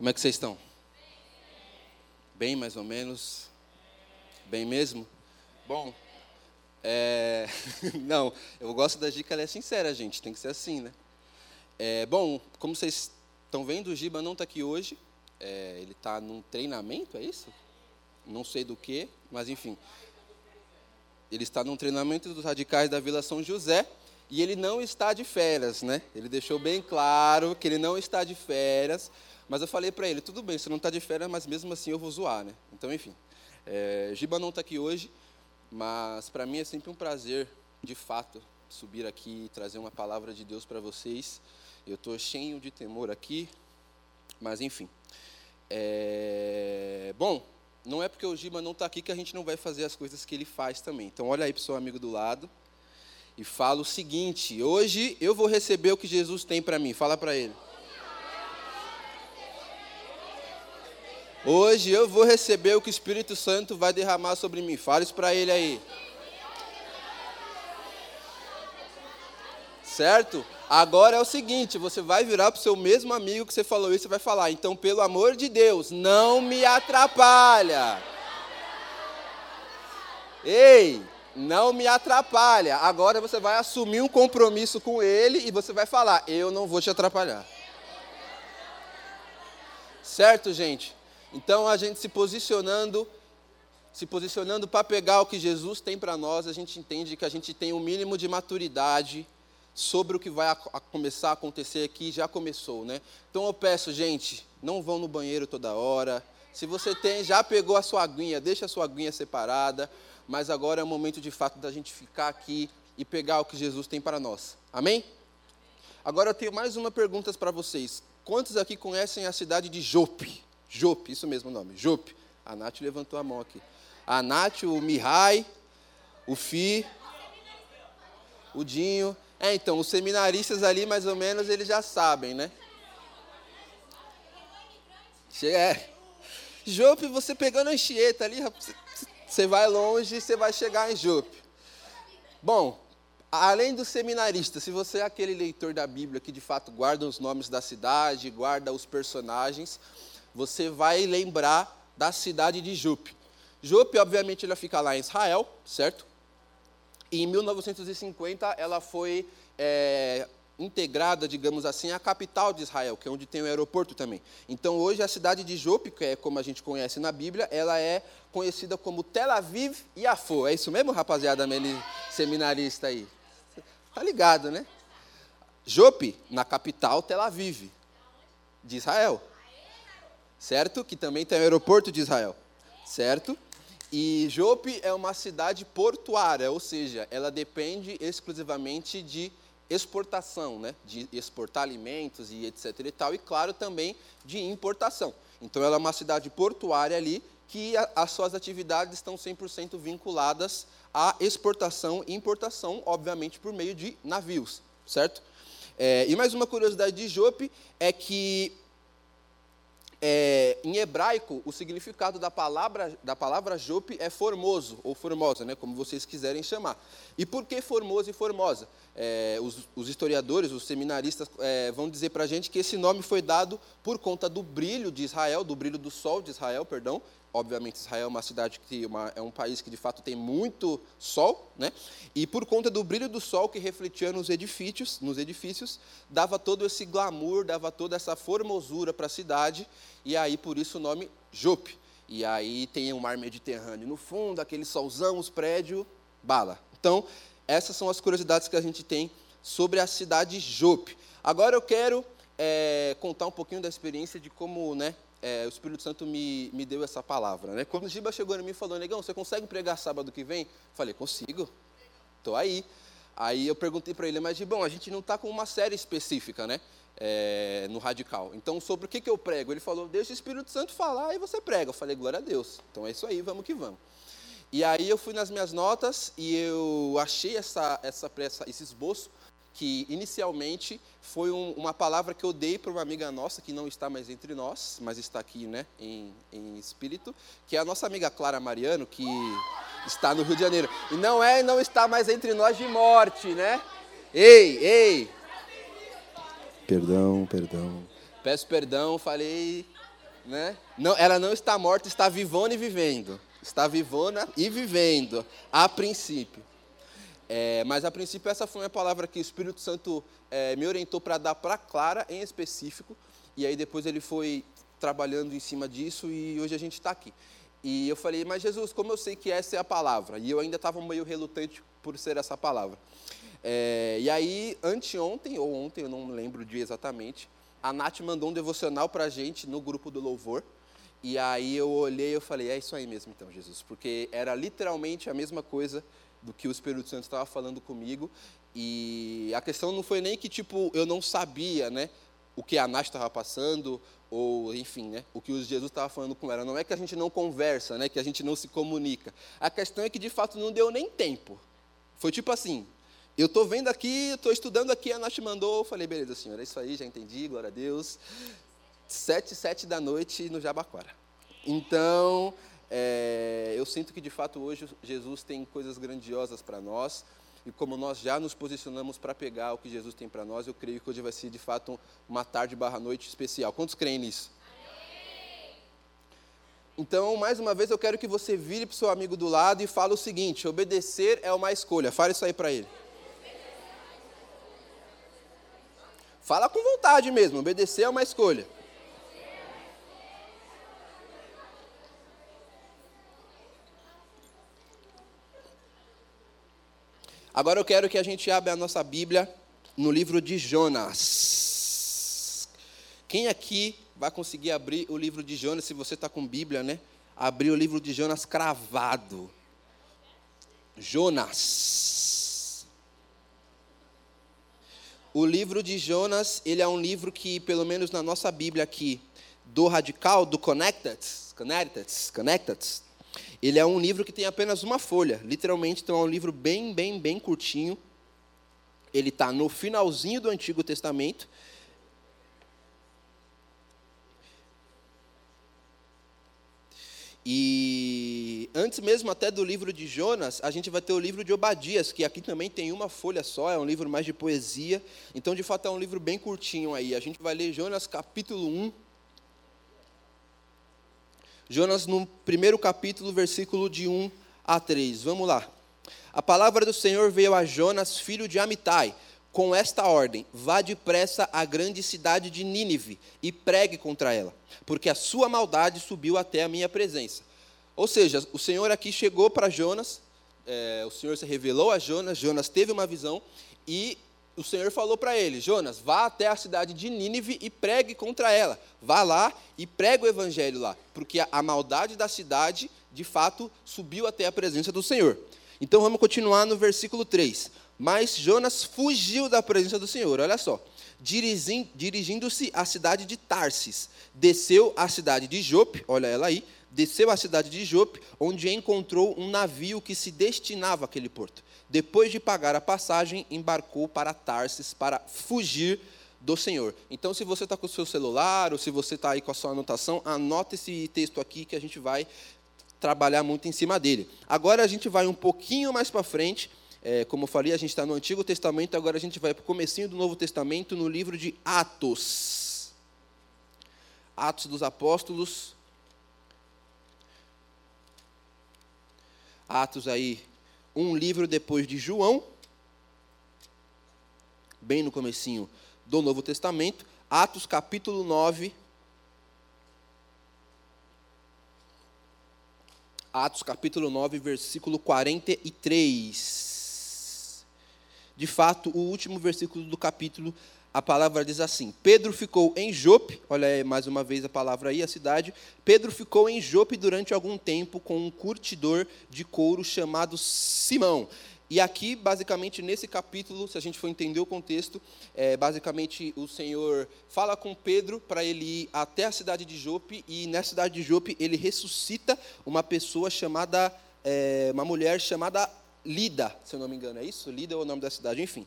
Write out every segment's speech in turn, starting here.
Como é que vocês estão? Bem, mais ou menos? Bem mesmo? Bom, é... não, eu gosto da dica, ela é sincera, gente, tem que ser assim, né? É, bom, como vocês estão vendo, o Giba não está aqui hoje, é, ele está num treinamento, é isso? Não sei do que, mas enfim. Ele está num treinamento dos radicais da Vila São José, e ele não está de férias, né? Ele deixou bem claro que ele não está de férias, mas eu falei para ele, tudo bem, você não está de férias, mas mesmo assim eu vou zoar, né? Então, enfim, é, Giba não está aqui hoje, mas para mim é sempre um prazer, de fato, subir aqui e trazer uma palavra de Deus para vocês. Eu estou cheio de temor aqui, mas enfim. É... Bom, não é porque o Giba não está aqui que a gente não vai fazer as coisas que ele faz também. Então, olha aí para o seu amigo do lado e fala o seguinte: hoje eu vou receber o que Jesus tem para mim. Fala para ele. Hoje eu vou receber o que o Espírito Santo vai derramar sobre mim. Fale isso para ele aí. Certo? Agora é o seguinte, você vai virar para o seu mesmo amigo que você falou isso e vai falar, então, pelo amor de Deus, não me atrapalha. Ei, não me atrapalha. Agora você vai assumir um compromisso com ele e você vai falar: Eu não vou te atrapalhar. Certo, gente? Então a gente se posicionando, se posicionando para pegar o que Jesus tem para nós, a gente entende que a gente tem um mínimo de maturidade sobre o que vai a, a começar a acontecer aqui, já começou, né? Então eu peço, gente, não vão no banheiro toda hora. Se você tem, já pegou a sua aguinha, deixa a sua aguinha separada mas agora é o momento de fato da gente ficar aqui e pegar o que Jesus tem para nós. Amém? Agora eu tenho mais uma pergunta para vocês. Quantos aqui conhecem a cidade de Jope? Jope, isso mesmo o nome, Jope. A Nath levantou a mão aqui. A Nath, o Mihai, o Fi, o Dinho. É, então, os seminaristas ali, mais ou menos, eles já sabem, né? É. Jope, você pegando a enchieta ali, você vai longe, você vai chegar em Jope. Bom, além do seminarista, se você é aquele leitor da Bíblia que de fato guarda os nomes da cidade, guarda os personagens, você vai lembrar da cidade de Jope. Jope, obviamente, ela fica lá em Israel, certo? E em 1950 ela foi é, integrada, digamos assim, à capital de Israel, que é onde tem o aeroporto também. Então, hoje, a cidade de Jope, que é como a gente conhece na Bíblia, ela é conhecida como Tel Aviv Yafo. É isso mesmo, rapaziada seminarista aí? Tá ligado, né? Jope, na capital, Tel Aviv, de Israel. Certo? Que também tem o aeroporto de Israel. Certo? E Jope é uma cidade portuária, ou seja, ela depende exclusivamente de exportação, né, de exportar alimentos e etc e tal, e claro também de importação. Então ela é uma cidade portuária ali que a, as suas atividades estão 100% vinculadas à exportação e importação, obviamente por meio de navios, certo? É, e mais uma curiosidade de Jope é que é, em hebraico, o significado da palavra, da palavra Jope é formoso, ou formosa, né, como vocês quiserem chamar. E por que formoso e formosa? É, os, os, historiadores, os seminaristas é, vão dizer para a gente que esse nome foi dado por conta do brilho de Israel, do brilho do sol de Israel, perdão, obviamente Israel é uma cidade que uma, é um país que de fato tem muito sol, né? E por conta do brilho do sol que refletia nos edifícios, nos edifícios, dava todo esse glamour, dava toda essa formosura para a cidade, e aí por isso o nome Jope. E aí tem o mar Mediterrâneo no fundo, aquele solzão, os prédios, bala. Então, essas são as curiosidades que a gente tem sobre a cidade de Jope. Agora eu quero é, contar um pouquinho da experiência de como, né, é, o Espírito Santo me, me deu essa palavra. Né? Quando o Giba chegou em mim e falou, Negão, você consegue pregar sábado que vem? Falei, consigo, estou aí. Aí eu perguntei para ele, mas Gibão, a gente não está com uma série específica, né? É, no radical. Então, sobre o que, que eu prego? Ele falou, deixa o Espírito Santo falar e você prega. Eu falei, glória a Deus. Então é isso aí, vamos que vamos. E aí eu fui nas minhas notas e eu achei essa, essa, essa esse esboço que inicialmente foi um, uma palavra que eu dei para uma amiga nossa que não está mais entre nós, mas está aqui, né, em, em espírito, que é a nossa amiga Clara Mariano, que está no Rio de Janeiro. E não é, não está mais entre nós de morte, né? Ei, ei. Perdão, perdão. Peço perdão, falei Né? Não, ela não está morta, está vivona e vivendo. Está vivona e vivendo, a princípio. É, mas a princípio essa foi uma palavra que o Espírito Santo é, me orientou para dar para Clara em específico. E aí depois ele foi trabalhando em cima disso e hoje a gente está aqui. E eu falei, mas Jesus, como eu sei que essa é a palavra? E eu ainda estava meio relutante por ser essa palavra. É, e aí, anteontem, ou ontem, eu não lembro o dia exatamente, a Nath mandou um devocional para a gente no grupo do louvor. E aí eu olhei e falei, é isso aí mesmo então, Jesus. Porque era literalmente a mesma coisa do que o Espírito Santo estava falando comigo. E a questão não foi nem que, tipo, eu não sabia, né? O que a Nath estava passando, ou enfim, né, o que Jesus estava falando com ela. Não é que a gente não conversa, né, que a gente não se comunica. A questão é que de fato não deu nem tempo. Foi tipo assim, eu estou vendo aqui, estou estudando aqui, a Nath mandou, eu falei, beleza, senhor, é isso aí, já entendi, glória a Deus. Sete, sete da noite no Jabaquara. Então, é, eu sinto que de fato hoje Jesus tem coisas grandiosas para nós. E como nós já nos posicionamos para pegar o que Jesus tem para nós, eu creio que hoje vai ser de fato uma tarde barra noite especial. Quantos creem nisso? Então, mais uma vez, eu quero que você vire para o seu amigo do lado e fale o seguinte: obedecer é uma escolha. Fale isso aí para ele. Fala com vontade mesmo, obedecer é uma escolha. Agora eu quero que a gente abra a nossa Bíblia no livro de Jonas. Quem aqui vai conseguir abrir o livro de Jonas, se você está com Bíblia, né? Abrir o livro de Jonas cravado. Jonas. O livro de Jonas, ele é um livro que, pelo menos na nossa Bíblia aqui, do radical, do Connected, Connected, Connected, ele é um livro que tem apenas uma folha, literalmente, então é um livro bem, bem, bem curtinho. Ele está no finalzinho do Antigo Testamento. E antes mesmo até do livro de Jonas, a gente vai ter o livro de Obadias, que aqui também tem uma folha só, é um livro mais de poesia. Então, de fato, é um livro bem curtinho aí. A gente vai ler Jonas capítulo 1, Jonas, no primeiro capítulo, versículo de 1 a 3. Vamos lá. A palavra do Senhor veio a Jonas, filho de Amitai, com esta ordem: Vá depressa à grande cidade de Nínive e pregue contra ela, porque a sua maldade subiu até a minha presença. Ou seja, o Senhor aqui chegou para Jonas, é, o Senhor se revelou a Jonas, Jonas teve uma visão e o Senhor falou para ele: Jonas, vá até a cidade de Nínive e pregue contra ela. Vá lá e pregue o evangelho lá, porque a maldade da cidade, de fato, subiu até a presença do Senhor. Então vamos continuar no versículo 3. Mas Jonas fugiu da presença do Senhor, olha só. Dirigindo-se à cidade de Tarsis, desceu à cidade de Jope, olha ela aí, desceu à cidade de Jope, onde encontrou um navio que se destinava àquele porto depois de pagar a passagem, embarcou para Tarsis para fugir do Senhor. Então, se você está com o seu celular ou se você está aí com a sua anotação, anota esse texto aqui que a gente vai trabalhar muito em cima dele. Agora a gente vai um pouquinho mais para frente. É, como eu falei, a gente está no Antigo Testamento, agora a gente vai para o comecinho do Novo Testamento, no livro de Atos. Atos dos Apóstolos. Atos aí um livro depois de João, bem no comecinho do Novo Testamento, Atos capítulo 9. Atos capítulo 9, versículo 43. De fato, o último versículo do capítulo a palavra diz assim: Pedro ficou em Jope, olha aí mais uma vez a palavra aí, a cidade. Pedro ficou em Jope durante algum tempo com um curtidor de couro chamado Simão. E aqui, basicamente, nesse capítulo, se a gente for entender o contexto, é, basicamente o Senhor fala com Pedro para ele ir até a cidade de Jope, e nessa cidade de Jope ele ressuscita uma pessoa chamada, é, uma mulher chamada Lida, se eu não me engano, é isso? Lida é o nome da cidade, enfim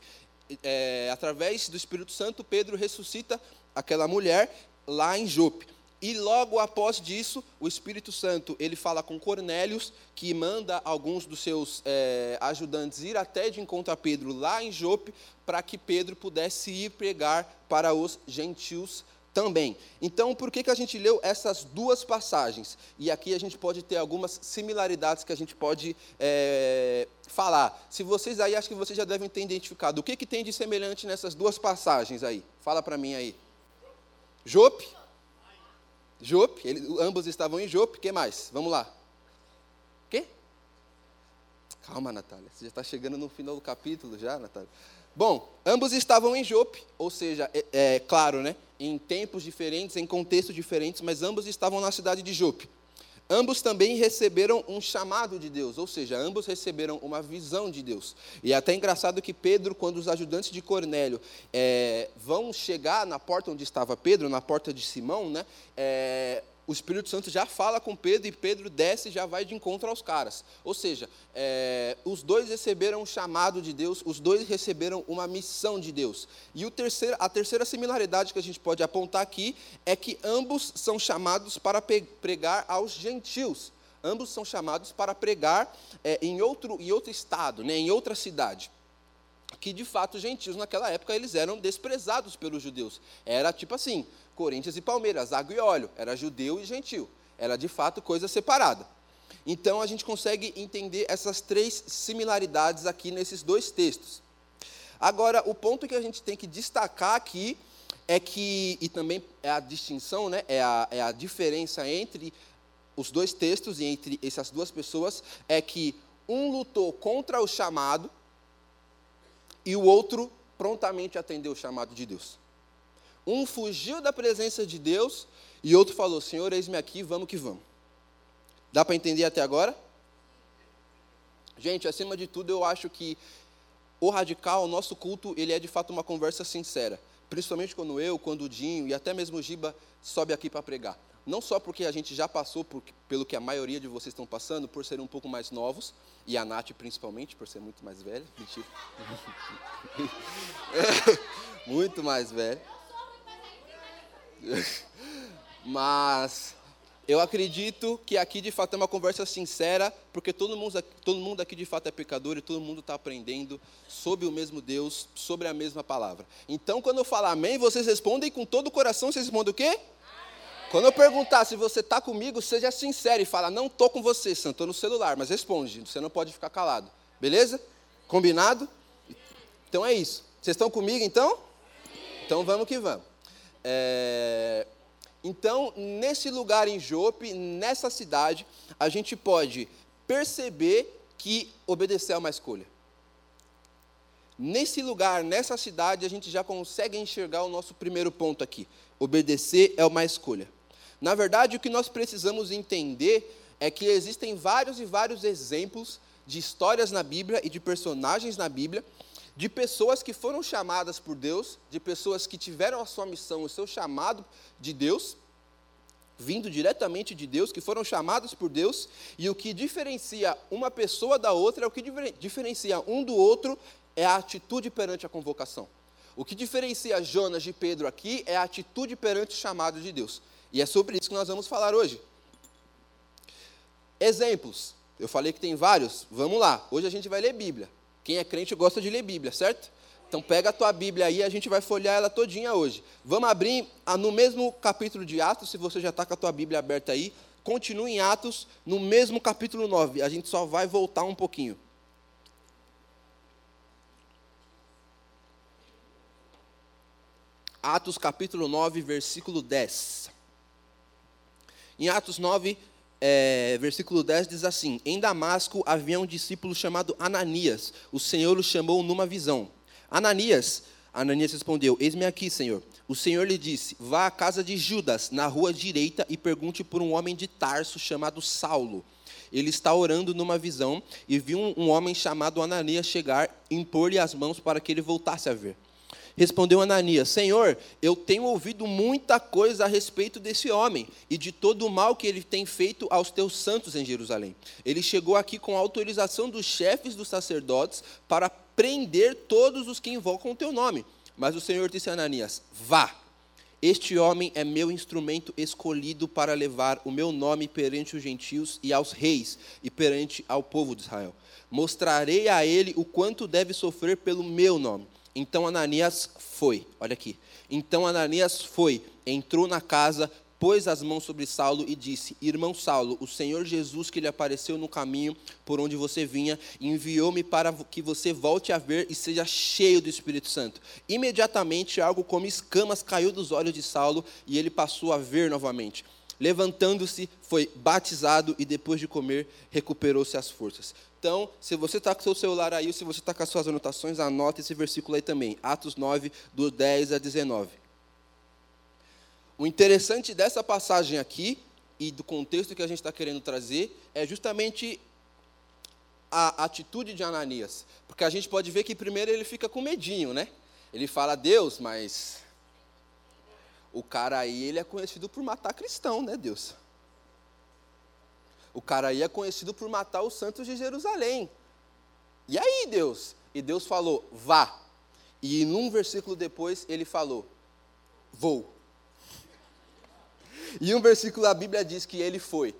é, através do Espírito Santo, Pedro ressuscita aquela mulher lá em Jope. E logo após disso, o Espírito Santo ele fala com Cornélios, que manda alguns dos seus é, ajudantes ir até de encontro a Pedro lá em Jope, para que Pedro pudesse ir pregar para os gentios também. Então, por que, que a gente leu essas duas passagens? E aqui a gente pode ter algumas similaridades que a gente pode é, falar. Se vocês aí, acho que vocês já devem ter identificado. O que, que tem de semelhante nessas duas passagens aí? Fala para mim aí. Jope. Jope, eles, ambos estavam em Jope. Que mais? Vamos lá. Quê? Calma, Natália. Você já está chegando no final do capítulo já, Natália. Bom, ambos estavam em Jope, ou seja, é, é, claro, né, em tempos diferentes, em contextos diferentes, mas ambos estavam na cidade de Jope. Ambos também receberam um chamado de Deus, ou seja, ambos receberam uma visão de Deus. E é até engraçado que Pedro, quando os ajudantes de Cornélio é, vão chegar na porta onde estava Pedro, na porta de Simão, né, é, o Espírito Santo já fala com Pedro e Pedro desce e já vai de encontro aos caras. Ou seja, é, os dois receberam um chamado de Deus, os dois receberam uma missão de Deus. E terceiro, a terceira similaridade que a gente pode apontar aqui é que ambos são chamados para pregar aos gentios. Ambos são chamados para pregar é, em, outro, em outro estado, né, em outra cidade que de fato os gentios naquela época eles eram desprezados pelos judeus. Era tipo assim, Corinthians e Palmeiras, água e óleo, era judeu e gentil. Era de fato coisa separada. Então a gente consegue entender essas três similaridades aqui nesses dois textos. Agora, o ponto que a gente tem que destacar aqui é que, e também é a distinção, né, é, a, é a diferença entre os dois textos e entre essas duas pessoas, é que um lutou contra o chamado e o outro prontamente atendeu o chamado de Deus. Um fugiu da presença de Deus e outro falou: Senhor, eis-me aqui, vamos que vamos. Dá para entender até agora? Gente, acima de tudo, eu acho que o radical, o nosso culto, ele é de fato uma conversa sincera. Principalmente quando eu, quando o Dinho e até mesmo o Giba sobe aqui para pregar. Não só porque a gente já passou por, pelo que a maioria de vocês estão passando, por serem um pouco mais novos, e a Nath principalmente, por ser muito mais velha. Mentira. muito mais velha. Mas eu acredito que aqui de fato é uma conversa sincera, porque todo mundo, todo mundo aqui de fato é pecador e todo mundo está aprendendo sobre o mesmo Deus, sobre a mesma palavra. Então, quando eu falar amém, vocês respondem com todo o coração, vocês respondem o quê? Amém. Quando eu perguntar se você está comigo, seja sincero e fala, não estou com você, Santo, estou no celular, mas responde, você não pode ficar calado. Beleza? Combinado? Então é isso. Vocês estão comigo então? Então vamos que vamos. É, então, nesse lugar em Jope, nessa cidade, a gente pode perceber que obedecer é uma escolha. Nesse lugar, nessa cidade, a gente já consegue enxergar o nosso primeiro ponto aqui. Obedecer é uma escolha. Na verdade, o que nós precisamos entender é que existem vários e vários exemplos de histórias na Bíblia e de personagens na Bíblia de pessoas que foram chamadas por Deus, de pessoas que tiveram a sua missão, o seu chamado de Deus, vindo diretamente de Deus, que foram chamados por Deus, e o que diferencia uma pessoa da outra, o que diferencia um do outro é a atitude perante a convocação. O que diferencia Jonas de Pedro aqui é a atitude perante o chamado de Deus. E é sobre isso que nós vamos falar hoje. Exemplos. Eu falei que tem vários. Vamos lá. Hoje a gente vai ler Bíblia. Quem é crente gosta de ler Bíblia, certo? Então pega a tua Bíblia aí, a gente vai folhear ela todinha hoje. Vamos abrir no mesmo capítulo de Atos, se você já está com a tua Bíblia aberta aí, continue em Atos, no mesmo capítulo 9. A gente só vai voltar um pouquinho. Atos capítulo 9, versículo 10. Em Atos 9, é, versículo 10 diz assim: Em Damasco havia um discípulo chamado Ananias. O Senhor o chamou numa visão. Ananias, Ananias respondeu: Eis-me aqui, Senhor. O Senhor lhe disse: Vá à casa de Judas, na rua direita, e pergunte por um homem de Tarso chamado Saulo. Ele está orando numa visão e viu um, homem chamado Ananias chegar impor-lhe as mãos para que ele voltasse a ver. Respondeu Ananias: Senhor, eu tenho ouvido muita coisa a respeito desse homem e de todo o mal que ele tem feito aos teus santos em Jerusalém. Ele chegou aqui com autorização dos chefes dos sacerdotes para prender todos os que invocam o teu nome. Mas o Senhor disse a Ananias: Vá. Este homem é meu instrumento escolhido para levar o meu nome perante os gentios e aos reis e perante ao povo de Israel. Mostrarei a ele o quanto deve sofrer pelo meu nome. Então Ananias foi, olha aqui. Então Ananias foi entrou na casa, pôs as mãos sobre Saulo e disse: Irmão Saulo, o Senhor Jesus que lhe apareceu no caminho por onde você vinha, enviou-me para que você volte a ver e seja cheio do Espírito Santo. Imediatamente algo como escamas caiu dos olhos de Saulo e ele passou a ver novamente. Levantando-se, foi batizado e depois de comer, recuperou-se as forças. Então, se você está com o seu celular aí, ou se você está com as suas anotações, anota esse versículo aí também. Atos 9, do 10 a 19. O interessante dessa passagem aqui e do contexto que a gente está querendo trazer é justamente a atitude de Ananias. Porque a gente pode ver que primeiro ele fica com medinho, né? Ele fala, Deus, mas o cara aí ele é conhecido por matar cristão, né, Deus? O cara aí é conhecido por matar os santos de Jerusalém. E aí, Deus? E Deus falou, vá. E num versículo depois ele falou, vou. E um versículo da Bíblia diz que ele foi.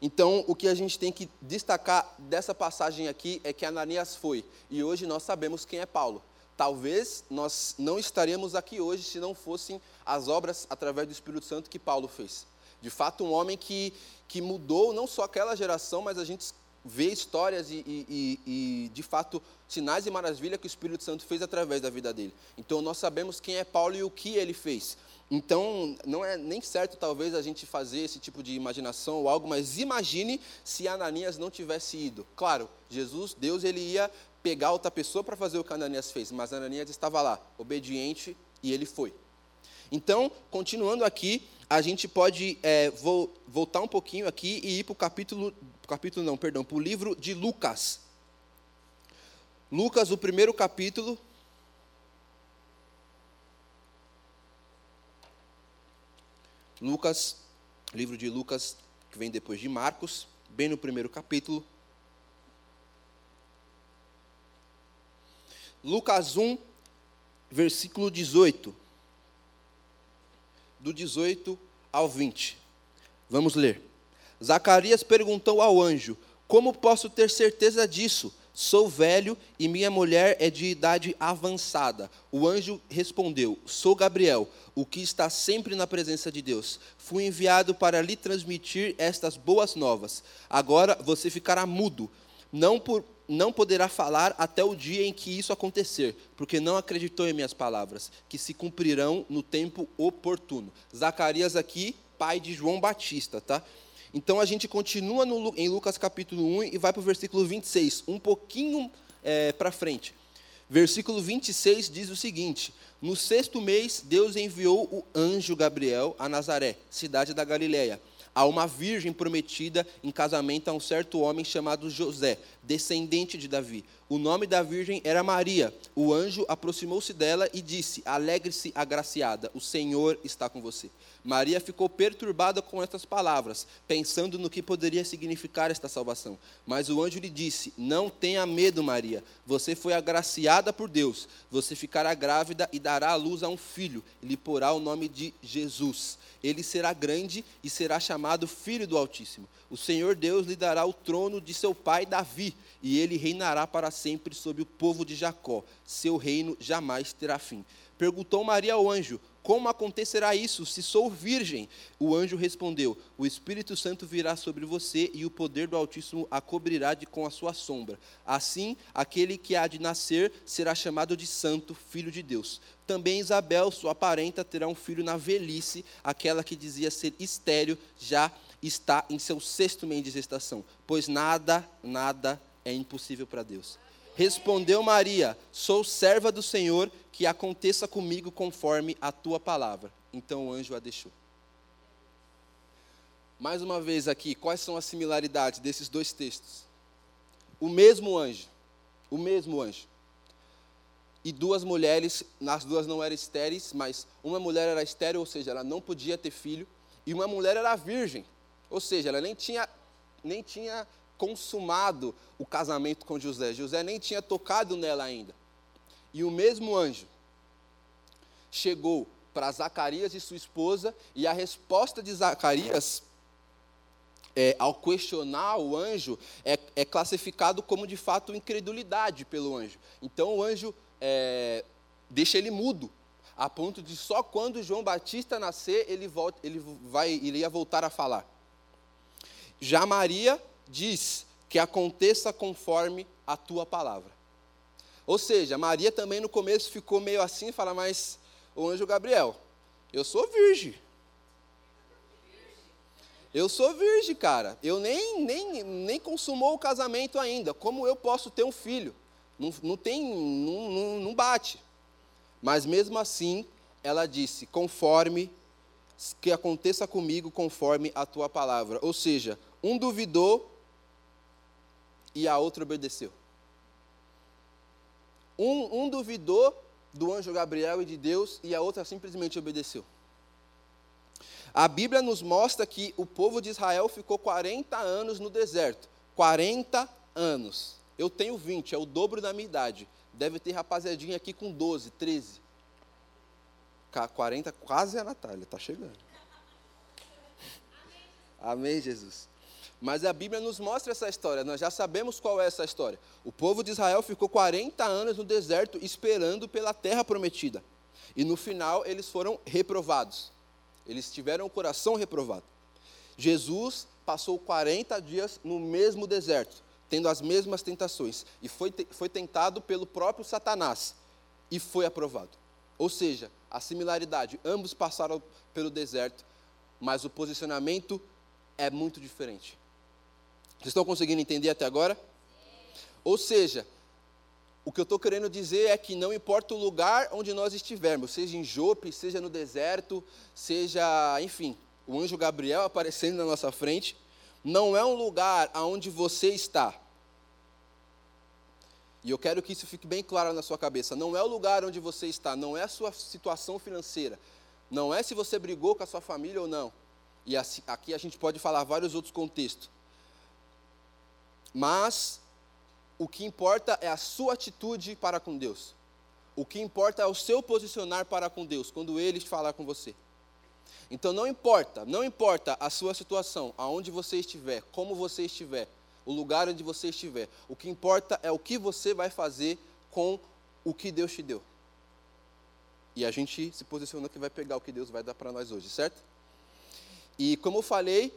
Então, o que a gente tem que destacar dessa passagem aqui é que Ananias foi. E hoje nós sabemos quem é Paulo. Talvez nós não estaríamos aqui hoje se não fossem as obras através do Espírito Santo que Paulo fez. De fato, um homem que, que mudou não só aquela geração, mas a gente vê histórias e, e, e, de fato, sinais e maravilhas que o Espírito Santo fez através da vida dele. Então, nós sabemos quem é Paulo e o que ele fez. Então, não é nem certo talvez a gente fazer esse tipo de imaginação ou algo, mas imagine se Ananias não tivesse ido. Claro, Jesus, Deus, ele ia pegar outra pessoa para fazer o que Ananias fez, mas Ananias estava lá, obediente, e ele foi. Então, continuando aqui, a gente pode é, vou, voltar um pouquinho aqui e ir para o capítulo, capítulo não, perdão, para o livro de Lucas. Lucas, o primeiro capítulo, Lucas, livro de Lucas, que vem depois de Marcos, bem no primeiro capítulo. Lucas 1, versículo 18. Do 18 ao 20. Vamos ler. Zacarias perguntou ao anjo: Como posso ter certeza disso? Sou velho e minha mulher é de idade avançada. O anjo respondeu: Sou Gabriel, o que está sempre na presença de Deus. Fui enviado para lhe transmitir estas boas novas. Agora você ficará mudo, não, por, não poderá falar até o dia em que isso acontecer, porque não acreditou em minhas palavras, que se cumprirão no tempo oportuno. Zacarias aqui, pai de João Batista, tá? Então a gente continua no, em Lucas capítulo 1 e vai para o versículo 26, um pouquinho é, para frente. Versículo 26 diz o seguinte: No sexto mês, Deus enviou o anjo Gabriel a Nazaré, cidade da Galiléia, a uma virgem prometida em casamento a um certo homem chamado José, descendente de Davi. O nome da virgem era Maria. O anjo aproximou-se dela e disse: Alegre-se, agraciada, o Senhor está com você. Maria ficou perturbada com estas palavras, pensando no que poderia significar esta salvação. Mas o anjo lhe disse: Não tenha medo, Maria. Você foi agraciada por Deus. Você ficará grávida e dará à luz a um filho, e lhe porá o nome de Jesus. Ele será grande e será chamado Filho do Altíssimo. O Senhor Deus lhe dará o trono de seu pai Davi, e ele reinará para sempre sobre o povo de Jacó. Seu reino jamais terá fim. Perguntou Maria ao anjo: como acontecerá isso se sou virgem? O anjo respondeu: O Espírito Santo virá sobre você e o poder do Altíssimo a cobrirá de com a sua sombra. Assim, aquele que há de nascer será chamado de Santo, Filho de Deus. Também Isabel, sua parenta, terá um filho na velhice, aquela que dizia ser estéril, já está em seu sexto mês de gestação, pois nada, nada é impossível para Deus. Respondeu Maria: Sou serva do Senhor, que aconteça comigo conforme a tua palavra. Então o anjo a deixou. Mais uma vez aqui, quais são as similaridades desses dois textos? O mesmo anjo, o mesmo anjo. E duas mulheres, as duas não eram estéreis, mas uma mulher era estéril, ou seja, ela não podia ter filho, e uma mulher era virgem, ou seja, ela nem tinha, nem tinha consumado o casamento com José. José nem tinha tocado nela ainda. E o mesmo anjo chegou para Zacarias e sua esposa, e a resposta de Zacarias, é, ao questionar o anjo, é, é, classificado como de fato incredulidade pelo anjo. Então o anjo é, deixa ele mudo. a ponto de só quando João Batista nascer ele, volta, ele vai, iria voltar a falar. Já Maria diz que aconteça conforme a tua palavra. Ou seja, Maria também no começo ficou meio assim, fala, mas o anjo Gabriel, eu sou virgem. Eu sou virgem, cara. Eu nem, nem, nem consumou o casamento ainda. Como eu posso ter um filho? Não, não tem, não, não, não bate. Mas mesmo assim, ela disse: conforme que aconteça comigo, conforme a tua palavra. Ou seja, um duvidou e a outra obedeceu. Um, um duvidou do anjo Gabriel e de Deus e a outra simplesmente obedeceu. A Bíblia nos mostra que o povo de Israel ficou 40 anos no deserto. 40 anos. Eu tenho 20, é o dobro da minha idade. Deve ter rapaziadinha aqui com 12, 13. 40, quase a Natália, está chegando. Amém, Jesus. Mas a Bíblia nos mostra essa história, nós já sabemos qual é essa história. O povo de Israel ficou 40 anos no deserto esperando pela terra prometida. E no final eles foram reprovados. Eles tiveram o coração reprovado. Jesus passou 40 dias no mesmo deserto, tendo as mesmas tentações, e foi, foi tentado pelo próprio Satanás, e foi aprovado. Ou seja, a similaridade, ambos passaram pelo deserto, mas o posicionamento é muito diferente. Vocês estão conseguindo entender até agora? Ou seja, o que eu estou querendo dizer é que não importa o lugar onde nós estivermos, seja em Jope, seja no deserto, seja, enfim, o anjo Gabriel aparecendo na nossa frente, não é um lugar aonde você está. E eu quero que isso fique bem claro na sua cabeça. Não é o lugar onde você está, não é a sua situação financeira, não é se você brigou com a sua família ou não. E aqui a gente pode falar vários outros contextos. Mas o que importa é a sua atitude para com Deus. O que importa é o seu posicionar para com Deus, quando Ele falar com você. Então não importa, não importa a sua situação, aonde você estiver, como você estiver, o lugar onde você estiver. O que importa é o que você vai fazer com o que Deus te deu. E a gente se posiciona que vai pegar o que Deus vai dar para nós hoje, certo? E como eu falei,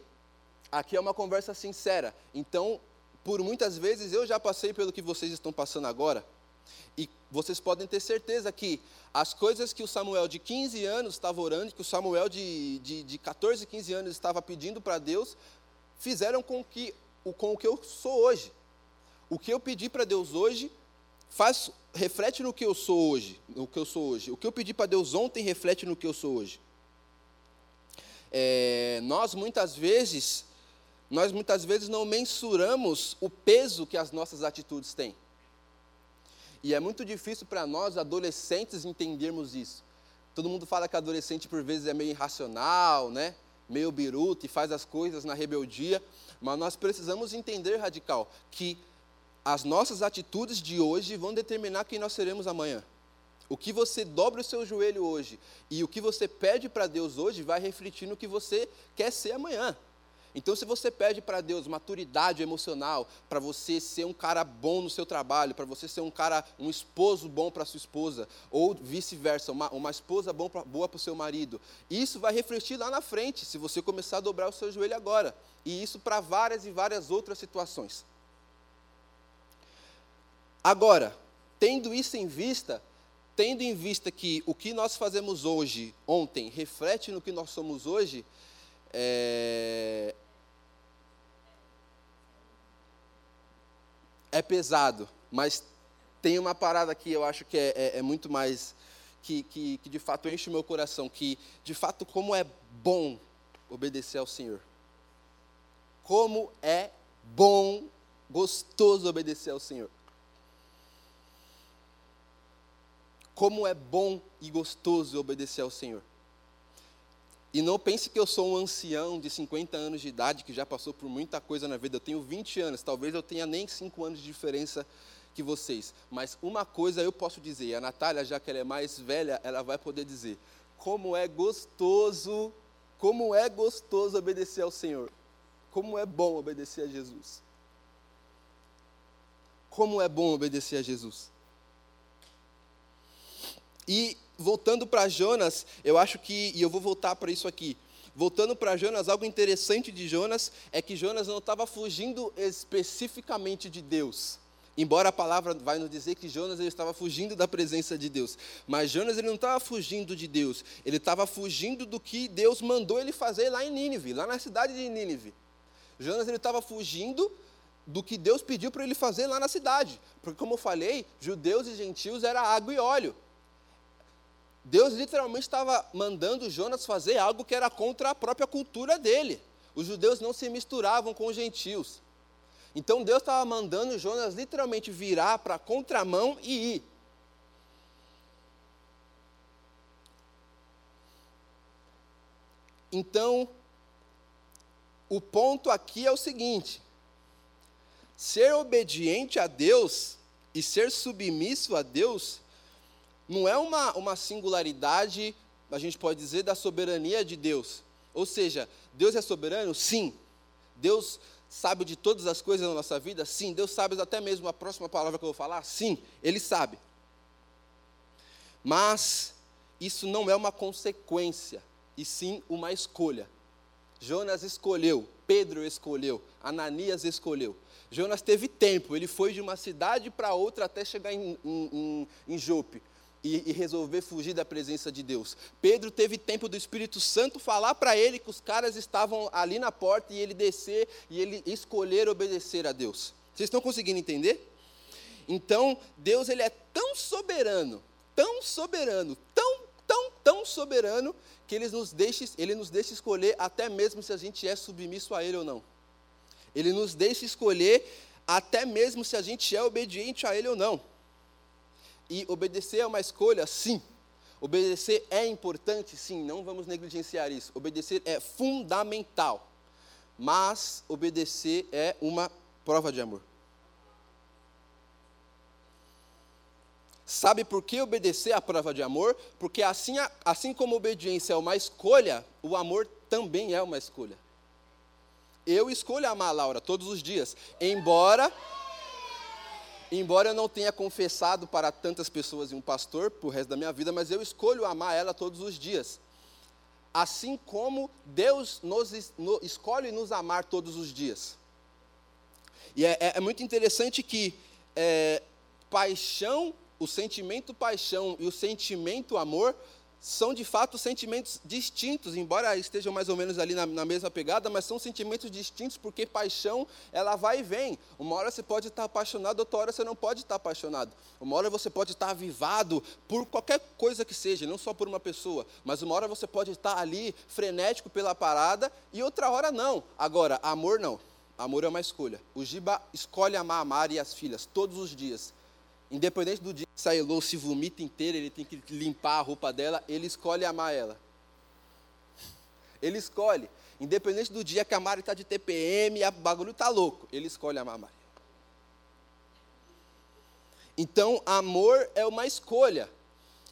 aqui é uma conversa sincera. Então, por muitas vezes eu já passei pelo que vocês estão passando agora. E vocês podem ter certeza que as coisas que o Samuel de 15 anos estava orando, que o Samuel de, de, de 14, 15 anos estava pedindo para Deus, fizeram com que com o que eu sou hoje. O que eu pedi para Deus hoje faz reflete no que eu sou hoje, no que eu sou hoje. O que eu pedi para Deus ontem reflete no que eu sou hoje. É, nós muitas vezes nós muitas vezes não mensuramos o peso que as nossas atitudes têm. E é muito difícil para nós, adolescentes, entendermos isso. Todo mundo fala que adolescente, por vezes, é meio irracional, né? meio biruta e faz as coisas na rebeldia. Mas nós precisamos entender, radical, que as nossas atitudes de hoje vão determinar quem nós seremos amanhã. O que você dobra o seu joelho hoje e o que você pede para Deus hoje vai refletir no que você quer ser amanhã. Então, se você pede para Deus maturidade emocional, para você ser um cara bom no seu trabalho, para você ser um cara, um esposo bom para sua esposa, ou vice-versa, uma, uma esposa bom pra, boa para o seu marido, isso vai refletir lá na frente, se você começar a dobrar o seu joelho agora. E isso para várias e várias outras situações. Agora, tendo isso em vista, tendo em vista que o que nós fazemos hoje, ontem, reflete no que nós somos hoje, é, é pesado, mas tem uma parada que eu acho que é, é, é muito mais, que, que, que de fato enche o meu coração, que de fato como é bom obedecer ao Senhor. Como é bom, gostoso obedecer ao Senhor. Como é bom e gostoso obedecer ao Senhor. E não pense que eu sou um ancião de 50 anos de idade que já passou por muita coisa na vida. Eu tenho 20 anos, talvez eu tenha nem 5 anos de diferença que vocês. Mas uma coisa eu posso dizer, a Natália, já que ela é mais velha, ela vai poder dizer: como é gostoso, como é gostoso obedecer ao Senhor. Como é bom obedecer a Jesus. Como é bom obedecer a Jesus. E voltando para Jonas, eu acho que, e eu vou voltar para isso aqui. Voltando para Jonas, algo interessante de Jonas é que Jonas não estava fugindo especificamente de Deus. Embora a palavra vai nos dizer que Jonas ele estava fugindo da presença de Deus, mas Jonas ele não estava fugindo de Deus, ele estava fugindo do que Deus mandou ele fazer lá em Nínive, lá na cidade de Nínive. Jonas ele estava fugindo do que Deus pediu para ele fazer lá na cidade, porque como eu falei, judeus e gentios era água e óleo. Deus literalmente estava mandando Jonas fazer algo que era contra a própria cultura dele. Os judeus não se misturavam com os gentios. Então Deus estava mandando Jonas literalmente virar para a contramão e ir. Então, o ponto aqui é o seguinte: ser obediente a Deus e ser submisso a Deus não é uma, uma singularidade, a gente pode dizer, da soberania de Deus. Ou seja, Deus é soberano? Sim. Deus sabe de todas as coisas na nossa vida? Sim. Deus sabe até mesmo a próxima palavra que eu vou falar? Sim, Ele sabe. Mas isso não é uma consequência, e sim uma escolha. Jonas escolheu, Pedro escolheu, Ananias escolheu. Jonas teve tempo, ele foi de uma cidade para outra até chegar em, em, em, em Jope e, e, resolver fugir da presença de Deus. Pedro teve tempo do Espírito Santo falar para ele que os caras estavam ali na porta e ele descer e ele escolher obedecer a Deus. Vocês estão conseguindo entender? Então, Deus ele é tão soberano, tão soberano, tão, tão, tão soberano, que ele nos, deixa, ele nos deixa escolher até mesmo se a gente é submisso a Ele ou não. Ele nos deixa escolher até mesmo se a gente é obediente a Ele ou não. E obedecer é uma escolha? Sim. Obedecer é importante? Sim, não vamos negligenciar isso. Obedecer é fundamental. Mas obedecer é uma prova de amor. Sabe por que obedecer é a prova de amor? Porque assim, assim como obediência é uma escolha, o amor também é uma escolha. Eu escolho amar a Laura todos os dias, embora embora eu não tenha confessado para tantas pessoas e um pastor por resto da minha vida, mas eu escolho amar ela todos os dias. Assim como Deus nos, no, escolhe nos amar todos os dias. E é, é, é muito interessante que é, paixão, o sentimento paixão e o sentimento amor são de fato sentimentos distintos, embora estejam mais ou menos ali na, na, mesma pegada, mas são sentimentos distintos porque paixão ela vai e vem. Uma hora você pode estar apaixonado, outra hora você não pode estar apaixonado. Uma hora você pode estar avivado por qualquer coisa que seja, não só por uma pessoa, mas uma hora você pode estar ali frenético pela parada e outra hora não. Agora, amor não. Amor é uma escolha. O Giba escolhe amar a Mari e as filhas todos os dias. Independente do dia que Elô se vomita inteira, ele tem que limpar a roupa dela, ele escolhe amar ela. Ele escolhe. Independente do dia que a Mari está de TPM, o bagulho está louco, ele escolhe amar a Mari. Então, amor é uma escolha.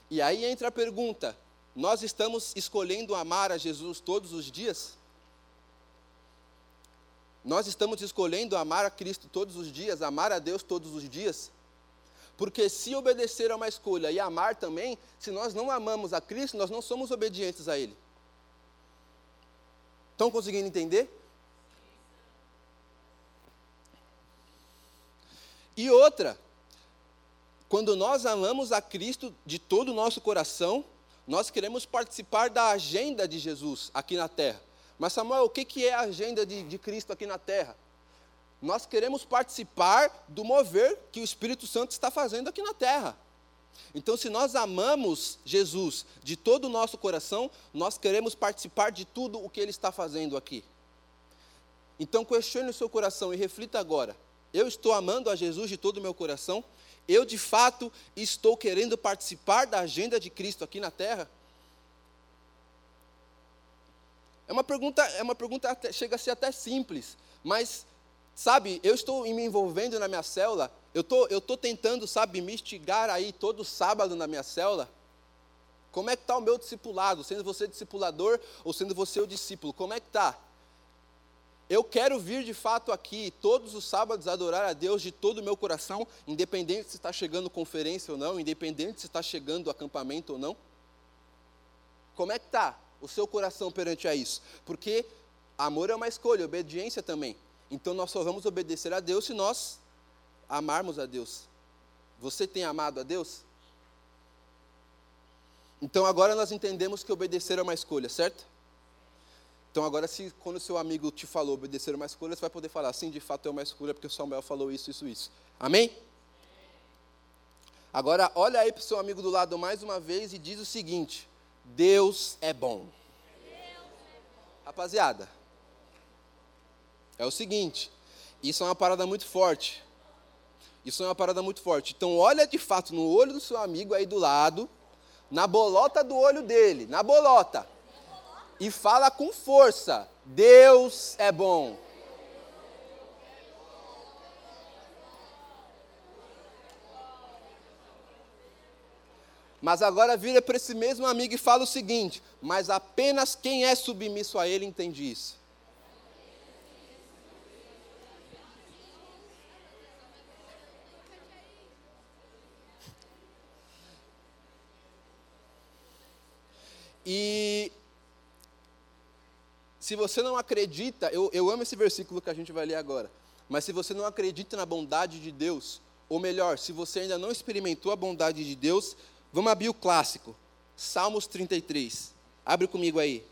E aí entra a pergunta: nós estamos escolhendo amar a Jesus todos os dias? Nós estamos escolhendo amar a Cristo todos os dias, amar a Deus todos os dias? Porque se obedecer é uma escolha e amar também, se nós não amamos a Cristo, nós não somos obedientes a Ele. Estão conseguindo entender? E outra, quando nós amamos a Cristo de todo o nosso coração, nós queremos participar da agenda de Jesus aqui na terra. Mas, Samuel, o que é a agenda de, de Cristo aqui na terra? Nós queremos participar do mover que o Espírito Santo está fazendo aqui na terra. Então, se nós amamos Jesus de todo o nosso coração, nós queremos participar de tudo o que Ele está fazendo aqui. Então, questione o seu coração e reflita agora: eu estou amando a Jesus de todo o meu coração? Eu, de fato, estou querendo participar da agenda de Cristo aqui na terra? É uma pergunta, é uma pergunta chega a ser até simples, mas Sabe, eu estou me envolvendo na minha célula, eu tô, estou tô tentando, sabe, me instigar aí todo sábado na minha célula. Como é que está o meu discipulado? Sendo você discipulador ou sendo você o discípulo? Como é que está? Eu quero vir de fato aqui todos os sábados adorar a Deus de todo o meu coração, independente se está chegando conferência ou não, independente se está chegando acampamento ou não. Como é que está o seu coração perante a isso? Porque amor é uma escolha, obediência também. Então nós só vamos obedecer a Deus se nós amarmos a Deus. Você tem amado a Deus? Então agora nós entendemos que obedecer é uma escolha, certo? Então agora se quando seu amigo te falou obedecer é uma escolha, você vai poder falar, sim, de fato é uma escolha, porque o Samuel falou isso, isso, isso. Amém? Agora olha aí para o seu amigo do lado mais uma vez e diz o seguinte: Deus é bom. Rapaziada, é o seguinte, isso é uma parada muito forte. Isso é uma parada muito forte. Então olha de fato no olho do seu amigo aí do lado na bolota do olho dele, na bolota. E fala com força: Deus é bom. Mas agora vira para esse mesmo amigo e fala o seguinte: mas apenas quem é submisso a ele entende isso. E se você não acredita, eu, eu amo esse versículo que a gente vai ler agora, mas se você não acredita na bondade de Deus, ou melhor, se você ainda não experimentou a bondade de Deus, vamos abrir o clássico, Salmos 33. Abre comigo aí.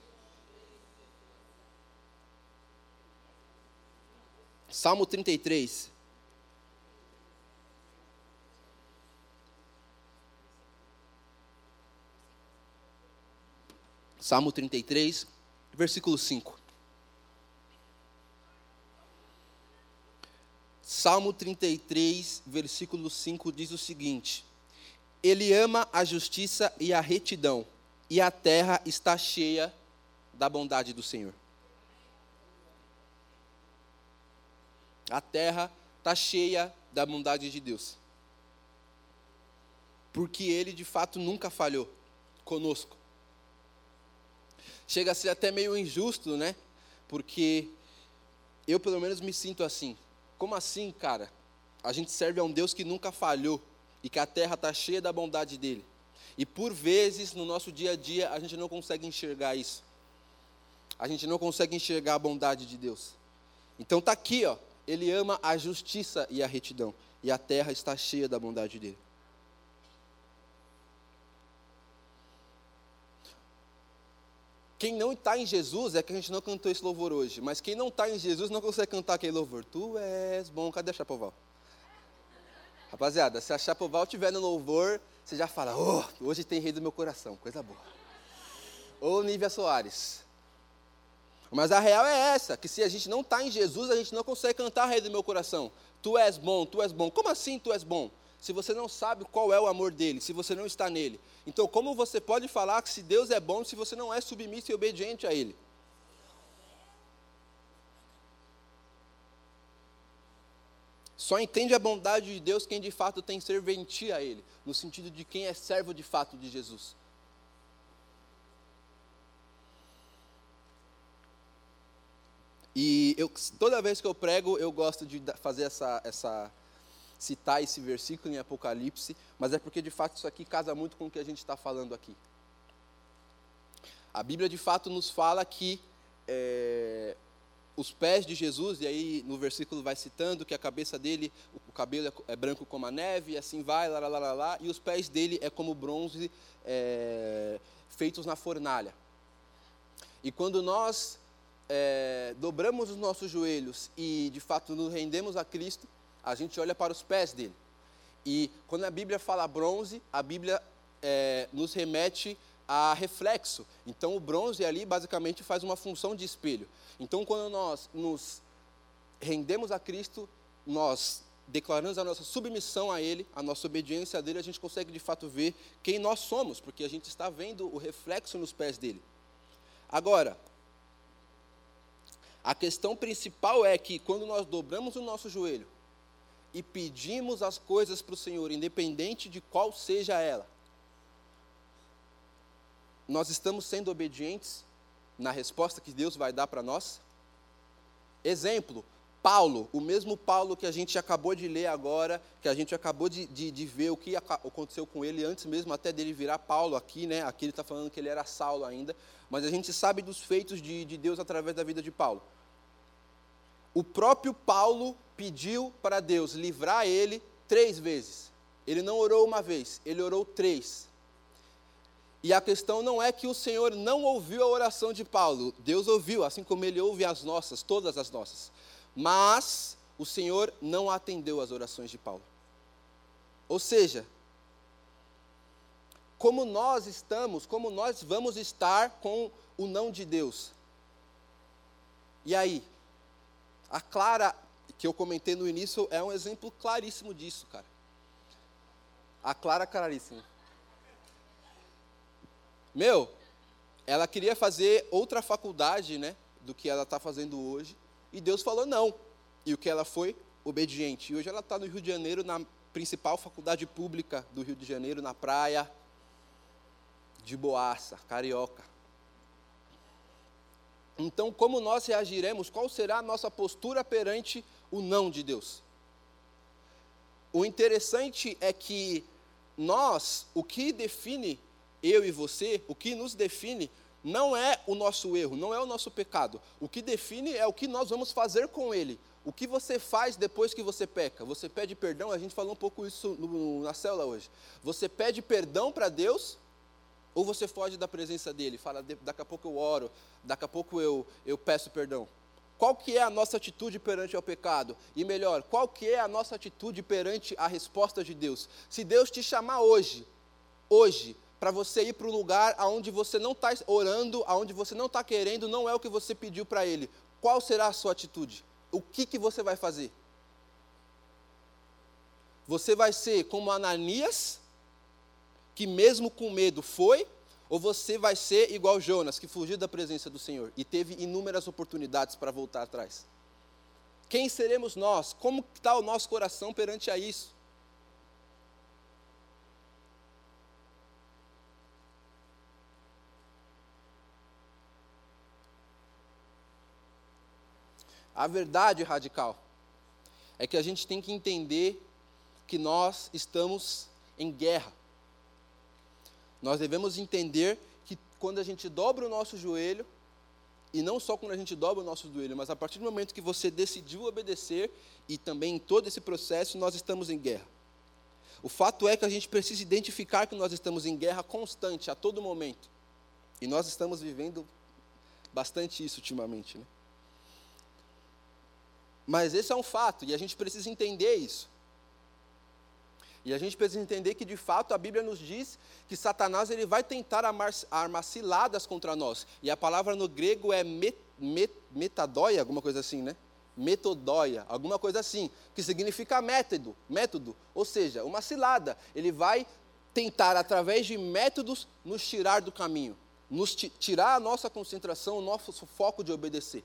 Salmo 33. Salmo 33, versículo 5. Salmo 33, versículo 5 diz o seguinte: Ele ama a justiça e a retidão, e a terra está cheia da bondade do Senhor. A terra está cheia da bondade de Deus. Porque Ele de fato nunca falhou conosco chega a ser até meio injusto, né? Porque eu, pelo menos, me sinto assim. Como assim, cara? A gente serve a um Deus que nunca falhou e que a terra está cheia da bondade dele. E por vezes, no nosso dia a dia, a gente não consegue enxergar isso. A gente não consegue enxergar a bondade de Deus. Então está aqui, ó. Ele ama a justiça e a retidão. E a terra está cheia da bondade dele. Quem não está em Jesus é que a gente não cantou esse louvor hoje, mas quem não está em Jesus não consegue cantar aquele louvor. Tu és bom, cadê a Chapoval? Rapaziada, se a Chapoval estiver no louvor, você já fala, oh, hoje tem rei do meu coração, coisa boa. Ou Nívia Soares. Mas a real é essa, que se a gente não está em Jesus, a gente não consegue cantar rei do meu coração. Tu és bom, tu és bom. Como assim tu és bom? Se você não sabe qual é o amor dele, se você não está nele? Então, como você pode falar que se Deus é bom se você não é submisso e obediente a ele? Só entende a bondade de Deus quem de fato tem serventia a Ele, no sentido de quem é servo de fato de Jesus. E eu, toda vez que eu prego, eu gosto de fazer essa, essa citar esse versículo em Apocalipse, mas é porque de fato isso aqui casa muito com o que a gente está falando aqui. A Bíblia de fato nos fala que é, os pés de Jesus, e aí no versículo vai citando que a cabeça dele, o cabelo é, branco como a neve, e assim vai, lá, lá, lá, lá, e os pés dele é como bronze é, feitos na fornalha. E quando nós é, dobramos os nossos joelhos e de fato nos rendemos a Cristo, a gente olha para os pés dele. E quando a Bíblia fala bronze, a Bíblia é, nos remete a reflexo. Então o bronze ali basicamente faz uma função de espelho. Então quando nós nos rendemos a Cristo, nós declaramos a nossa submissão a Ele, a nossa obediência a dele, a gente consegue de fato ver quem nós somos, porque a gente está vendo o reflexo nos pés dele. Agora, a questão principal é que quando nós dobramos o nosso joelho e pedimos as coisas para o Senhor, independente de qual seja ela, nós estamos sendo obedientes na resposta que Deus vai dar para nós? Exemplo, Paulo, o mesmo Paulo que a gente acabou de ler agora, que a gente acabou de, de, de ver o que aconteceu com ele antes mesmo até dele virar Paulo aqui, né? Aqui ele está falando que ele era Saulo ainda, mas a gente sabe dos feitos de, de Deus através da vida de Paulo. O próprio Paulo pediu para Deus livrar ele três vezes. Ele não orou uma vez, ele orou três. E a questão não é que o Senhor não ouviu a oração de Paulo, Deus ouviu, assim como ele ouve as nossas, todas as nossas. Mas o Senhor não atendeu às orações de Paulo. Ou seja, como nós estamos, como nós vamos estar com o não de Deus. E aí? A Clara, que eu comentei no início, é um exemplo claríssimo disso, cara. A Clara claríssima. Meu, ela queria fazer outra faculdade, né, do que ela está fazendo hoje. E Deus falou não. E o que ela foi? Obediente. E hoje ela está no Rio de Janeiro, na principal faculdade pública do Rio de Janeiro, na praia, de Boaça, carioca. Então, como nós reagiremos? Qual será a nossa postura perante o não de Deus? O interessante é que nós, o que define eu e você, o que nos define não é o nosso erro, não é o nosso pecado. O que define é o que nós vamos fazer com ele. O que você faz depois que você peca? Você pede perdão, a gente falou um pouco isso no, na célula hoje. Você pede perdão para Deus ou você foge da presença dele? Fala, daqui a pouco eu oro, daqui a pouco eu, eu peço perdão. Qual que é a nossa atitude perante ao pecado? E melhor, qual que é a nossa atitude perante a resposta de Deus? Se Deus te chamar hoje, hoje, para você ir para o lugar aonde você não está orando, aonde você não está querendo, não é o que você pediu para Ele. Qual será a sua atitude? O que, que você vai fazer? Você vai ser como Ananias, que mesmo com medo foi, ou você vai ser igual Jonas, que fugiu da presença do Senhor e teve inúmeras oportunidades para voltar atrás? Quem seremos nós? Como está o nosso coração perante a isso? A verdade radical é que a gente tem que entender que nós estamos em guerra. Nós devemos entender que quando a gente dobra o nosso joelho, e não só quando a gente dobra o nosso joelho, mas a partir do momento que você decidiu obedecer e também em todo esse processo, nós estamos em guerra. O fato é que a gente precisa identificar que nós estamos em guerra constante, a todo momento. E nós estamos vivendo bastante isso ultimamente. Né? Mas esse é um fato e a gente precisa entender isso. E a gente precisa entender que de fato a Bíblia nos diz que Satanás ele vai tentar armar, armar ciladas contra nós. E a palavra no grego é met, met, metadóia, alguma coisa assim, né? Metodóia, alguma coisa assim, que significa método, método, ou seja, uma cilada. Ele vai tentar através de métodos nos tirar do caminho, nos tirar a nossa concentração, o nosso foco de obedecer.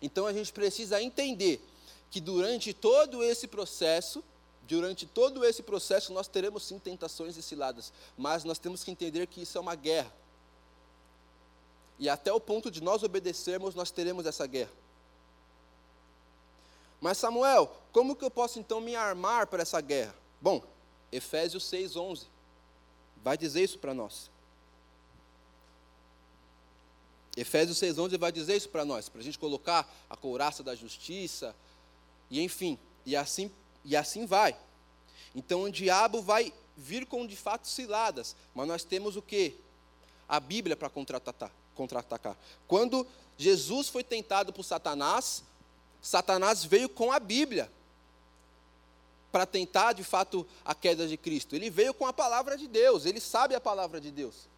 Então a gente precisa entender que durante todo esse processo, durante todo esse processo nós teremos sim tentações e ciladas, mas nós temos que entender que isso é uma guerra. E até o ponto de nós obedecermos, nós teremos essa guerra. Mas Samuel, como que eu posso então me armar para essa guerra? Bom, Efésios 6:11 vai dizer isso para nós. Efésios 6,11 vai dizer isso para nós, para a gente colocar a couraça da justiça, e enfim, e assim, e assim vai. Então o diabo vai vir com de fato ciladas, mas nós temos o que? A Bíblia para contra-atacar. Contra Quando Jesus foi tentado por Satanás, Satanás veio com a Bíblia para tentar de fato a queda de Cristo. Ele veio com a palavra de Deus, ele sabe a palavra de Deus.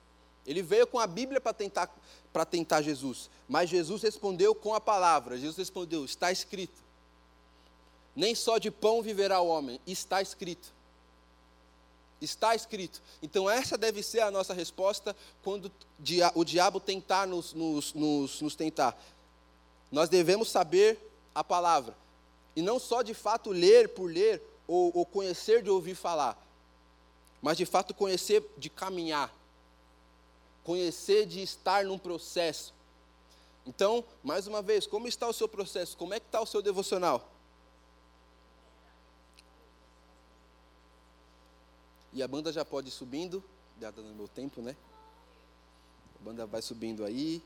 Ele veio com a Bíblia para tentar, para tentar Jesus, mas Jesus respondeu com a palavra. Jesus respondeu: está escrito. Nem só de pão viverá o homem, está escrito. Está escrito. Então, essa deve ser a nossa resposta quando o diabo tentar nos, nos, nos, nos tentar. Nós devemos saber a palavra. E não só de fato ler por ler, ou, ou conhecer de ouvir falar, mas de fato conhecer de caminhar conhecer de estar num processo. Então, mais uma vez, como está o seu processo? Como é que está o seu devocional? E a banda já pode ir subindo, dada no meu tempo, né? A banda vai subindo aí.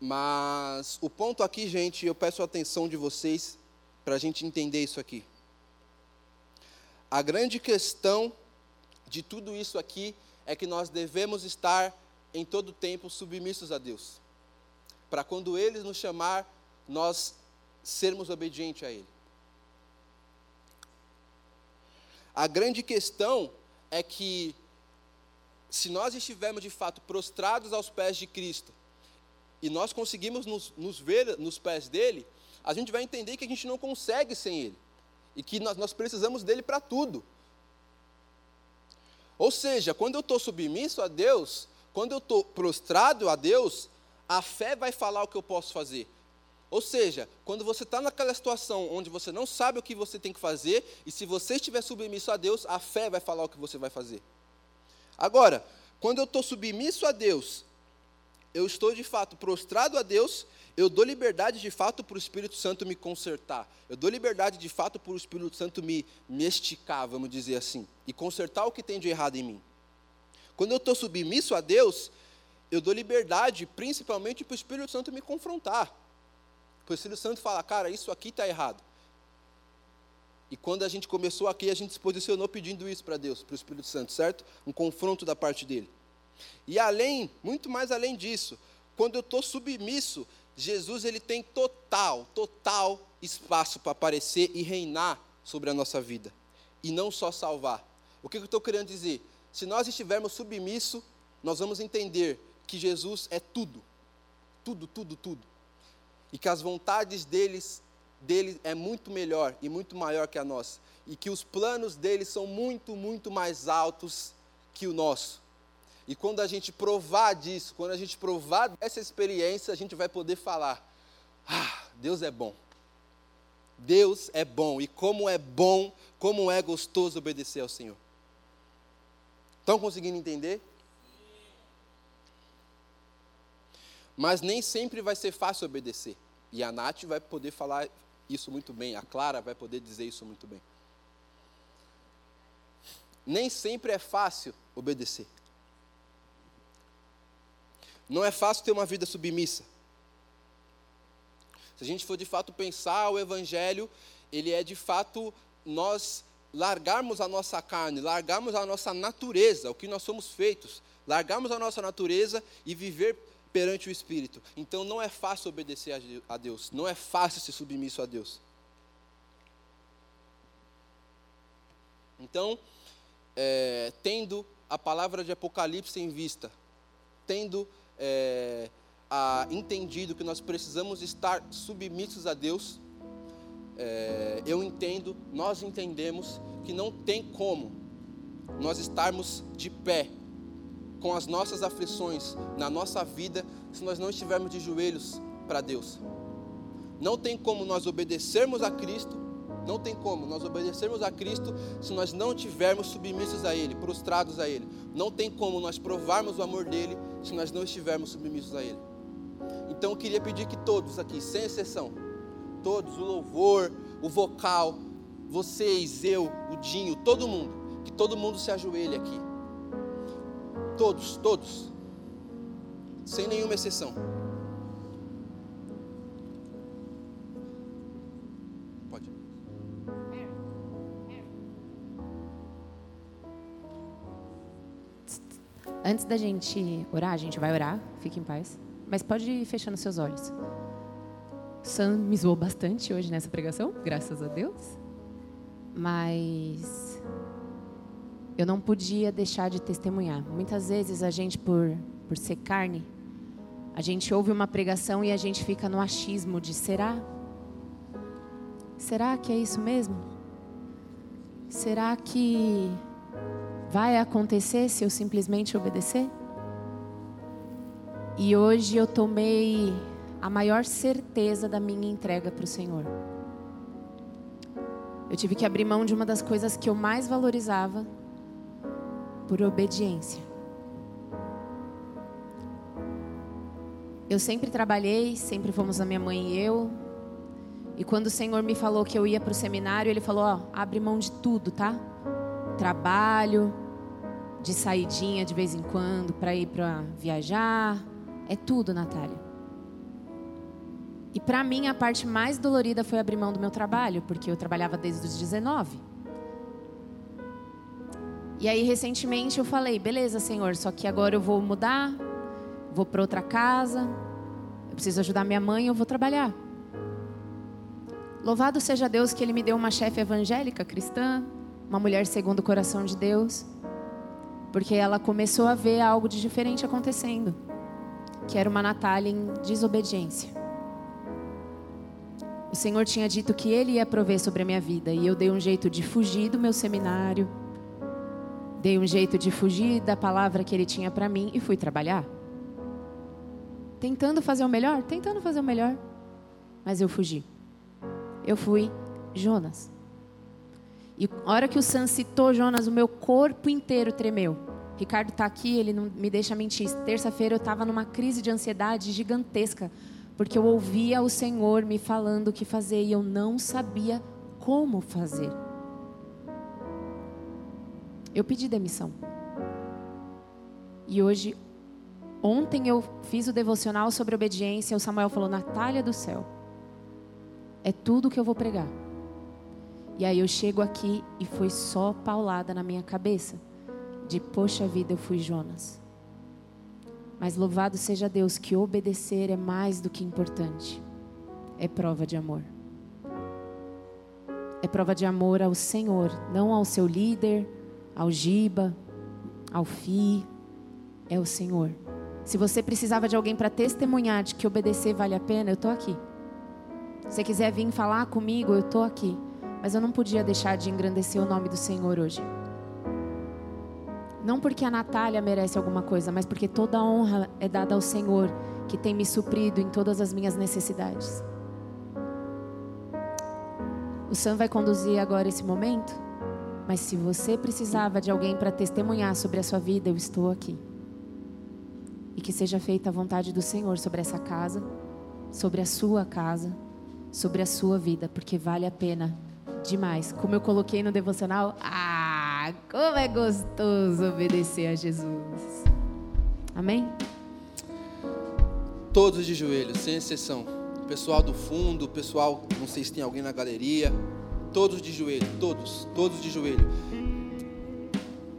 Mas o ponto aqui, gente, eu peço a atenção de vocês para a gente entender isso aqui. A grande questão de tudo isso aqui é que nós devemos estar em todo tempo submissos a Deus. Para quando Ele nos chamar, nós sermos obedientes a Ele. A grande questão é que, se nós estivermos de fato prostrados aos pés de Cristo, e nós conseguimos nos, nos ver nos pés dele, a gente vai entender que a gente não consegue sem Ele. E que nós, nós precisamos dele para tudo. Ou seja, quando eu estou submisso a Deus, quando eu estou prostrado a Deus, a fé vai falar o que eu posso fazer. Ou seja, quando você está naquela situação onde você não sabe o que você tem que fazer, e se você estiver submisso a Deus, a fé vai falar o que você vai fazer. Agora, quando eu estou submisso a Deus, eu estou de fato prostrado a Deus, eu dou liberdade de fato para o Espírito Santo me consertar. Eu dou liberdade de fato para o Espírito Santo me, me esticar, vamos dizer assim, e consertar o que tem de errado em mim. Quando eu estou submisso a Deus, eu dou liberdade principalmente para o Espírito Santo me confrontar. O Espírito Santo fala, cara, isso aqui está errado. E quando a gente começou aqui, a gente se posicionou pedindo isso para Deus, para o Espírito Santo, certo? Um confronto da parte dele. E além, muito mais além disso, quando eu estou submisso, Jesus ele tem total, total espaço para aparecer e reinar sobre a nossa vida. E não só salvar. O que eu estou querendo dizer? Se nós estivermos submissos, nós vamos entender que Jesus é tudo. Tudo, tudo, tudo e que as vontades deles, dele é muito melhor e muito maior que a nossa, e que os planos deles são muito, muito mais altos que o nosso. E quando a gente provar disso, quando a gente provar dessa experiência, a gente vai poder falar: Ah, Deus é bom. Deus é bom. E como é bom, como é gostoso obedecer ao Senhor. Estão conseguindo entender? Mas nem sempre vai ser fácil obedecer. E a Nath vai poder falar isso muito bem, a Clara vai poder dizer isso muito bem. Nem sempre é fácil obedecer. Não é fácil ter uma vida submissa. Se a gente for de fato pensar o Evangelho, ele é de fato nós largarmos a nossa carne, largarmos a nossa natureza, o que nós somos feitos, largarmos a nossa natureza e viver perante o Espírito. Então não é fácil obedecer a Deus, não é fácil ser submisso a Deus. Então, é, tendo a palavra de Apocalipse em vista, tendo é, a, entendido que nós precisamos estar submissos a Deus, é, eu entendo, nós entendemos que não tem como nós estarmos de pé com as nossas aflições na nossa vida se nós não estivermos de joelhos para Deus. Não tem como nós obedecermos a Cristo, não tem como nós obedecermos a Cristo se nós não estivermos submissos a Ele, prostrados a Ele. Não tem como nós provarmos o amor dEle se nós não estivermos submissos a Ele. Então eu queria pedir que todos aqui, sem exceção, todos, o louvor, o vocal, vocês, eu, o Dinho, todo mundo, que todo mundo se ajoelhe aqui. Todos, todos. Sem nenhuma exceção. Pode. Antes da gente orar, a gente vai orar, fique em paz. Mas pode ir fechando seus olhos. Sam me zoou bastante hoje nessa pregação, graças a Deus. Mas eu não podia deixar de testemunhar. Muitas vezes a gente, por, por ser carne, a gente ouve uma pregação e a gente fica no achismo de será? Será que é isso mesmo? Será que vai acontecer se eu simplesmente obedecer? E hoje eu tomei a maior certeza da minha entrega para o Senhor. Eu tive que abrir mão de uma das coisas que eu mais valorizava por obediência. Eu sempre trabalhei, sempre fomos a minha mãe e eu. E quando o Senhor me falou que eu ia para o seminário, Ele falou: ó, abre mão de tudo, tá? Trabalho, de saidinha de vez em quando, para ir para viajar, é tudo, Natália. E para mim a parte mais dolorida foi abrir mão do meu trabalho, porque eu trabalhava desde os 19. E aí recentemente eu falei, beleza, Senhor, só que agora eu vou mudar, vou para outra casa, eu preciso ajudar minha mãe, eu vou trabalhar. Louvado seja Deus que Ele me deu uma chefe evangélica cristã, uma mulher segundo o coração de Deus, porque ela começou a ver algo de diferente acontecendo, que era uma Natália em desobediência. O Senhor tinha dito que Ele ia prover sobre a minha vida, e eu dei um jeito de fugir do meu seminário, dei um jeito de fugir da palavra que Ele tinha para mim e fui trabalhar. Tentando fazer o melhor, tentando fazer o melhor, mas eu fugi eu fui Jonas. E a hora que o Sam citou Jonas, o meu corpo inteiro tremeu. Ricardo está aqui, ele não me deixa mentir. Terça-feira eu estava numa crise de ansiedade gigantesca, porque eu ouvia o Senhor me falando o que fazer e eu não sabia como fazer. Eu pedi demissão. E hoje, ontem eu fiz o devocional sobre obediência. O Samuel falou: Natália do céu é tudo que eu vou pregar. E aí eu chego aqui e foi só paulada na minha cabeça de poxa vida, eu fui Jonas. Mas louvado seja Deus que obedecer é mais do que importante. É prova de amor. É prova de amor ao Senhor, não ao seu líder, ao Giba, ao Fi, é o Senhor. Se você precisava de alguém para testemunhar de que obedecer vale a pena, eu estou aqui. Se quiser vir falar comigo, eu estou aqui. Mas eu não podia deixar de engrandecer o nome do Senhor hoje. Não porque a Natália merece alguma coisa, mas porque toda a honra é dada ao Senhor, que tem me suprido em todas as minhas necessidades. O Sam vai conduzir agora esse momento, mas se você precisava de alguém para testemunhar sobre a sua vida, eu estou aqui. E que seja feita a vontade do Senhor sobre essa casa, sobre a sua casa sobre a sua vida, porque vale a pena demais. Como eu coloquei no devocional, ah, como é gostoso obedecer a Jesus. Amém? Todos de joelhos, sem exceção. Pessoal do fundo, pessoal, não sei se tem alguém na galeria, todos de joelho, todos, todos de joelho.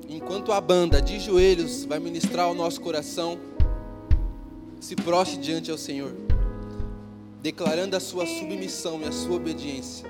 Enquanto a banda de joelhos vai ministrar o nosso coração, se prostre diante ao Senhor declarando a sua submissão e a sua obediência.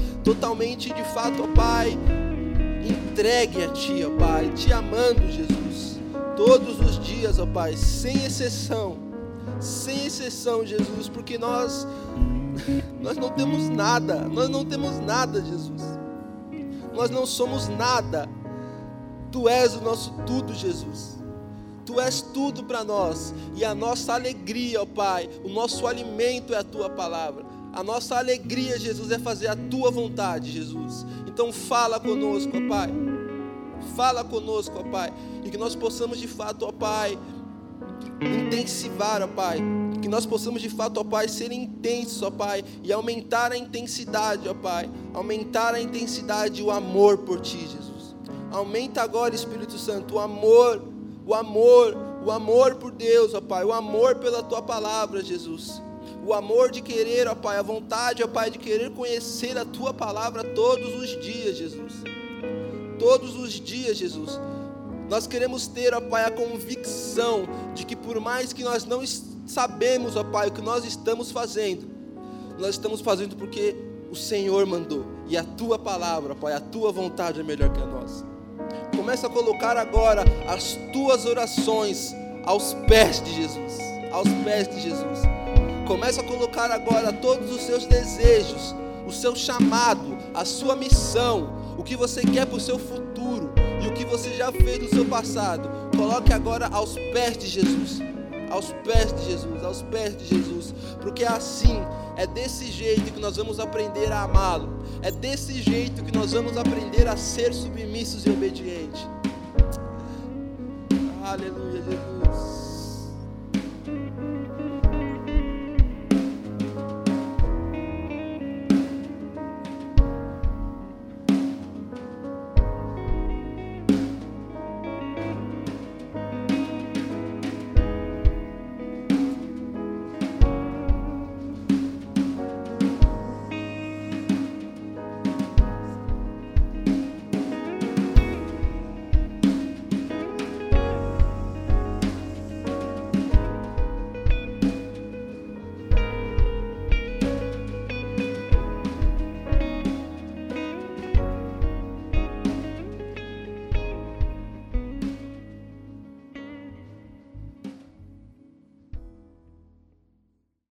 totalmente de fato, ó Pai, entregue a Ti, ó Pai, te amando, Jesus, todos os dias, ó Pai, sem exceção, sem exceção, Jesus, porque nós nós não temos nada, nós não temos nada, Jesus nós não somos nada. Tu és o nosso tudo, Jesus. Tu és tudo para nós. E a nossa alegria, ó Pai, o nosso alimento é a tua palavra. A nossa alegria, Jesus, é fazer a tua vontade, Jesus. Então fala conosco, ó Pai. Fala conosco, ó Pai. E que nós possamos de fato, ó Pai, intensivar, ó Pai. Que nós possamos de fato, ó Pai, ser intensos, ó Pai, e aumentar a intensidade, ó Pai. Aumentar a intensidade e o amor por Ti, Jesus. Aumenta agora, Espírito Santo, o amor, o amor, o amor por Deus, ó Pai, o amor pela Tua palavra, Jesus. O amor de querer, ó Pai, a vontade, ó Pai, de querer conhecer a Tua palavra todos os dias, Jesus. Todos os dias, Jesus nós queremos ter, ó Pai, a convicção de que por mais que nós não sabemos, ó Pai, o que nós estamos fazendo, nós estamos fazendo porque o Senhor mandou. E a tua palavra, Pai, a tua vontade é melhor que a nossa. Começa a colocar agora as tuas orações aos pés de Jesus. Aos pés de Jesus. Começa a colocar agora todos os seus desejos, o seu chamado, a sua missão, o que você quer para o seu futuro e o que você já fez no seu passado, coloque agora aos pés de Jesus. Aos pés de Jesus, aos pés de Jesus, porque assim, é desse jeito que nós vamos aprender a amá-lo, é desse jeito que nós vamos aprender a ser submissos e obedientes. Aleluia, Jesus.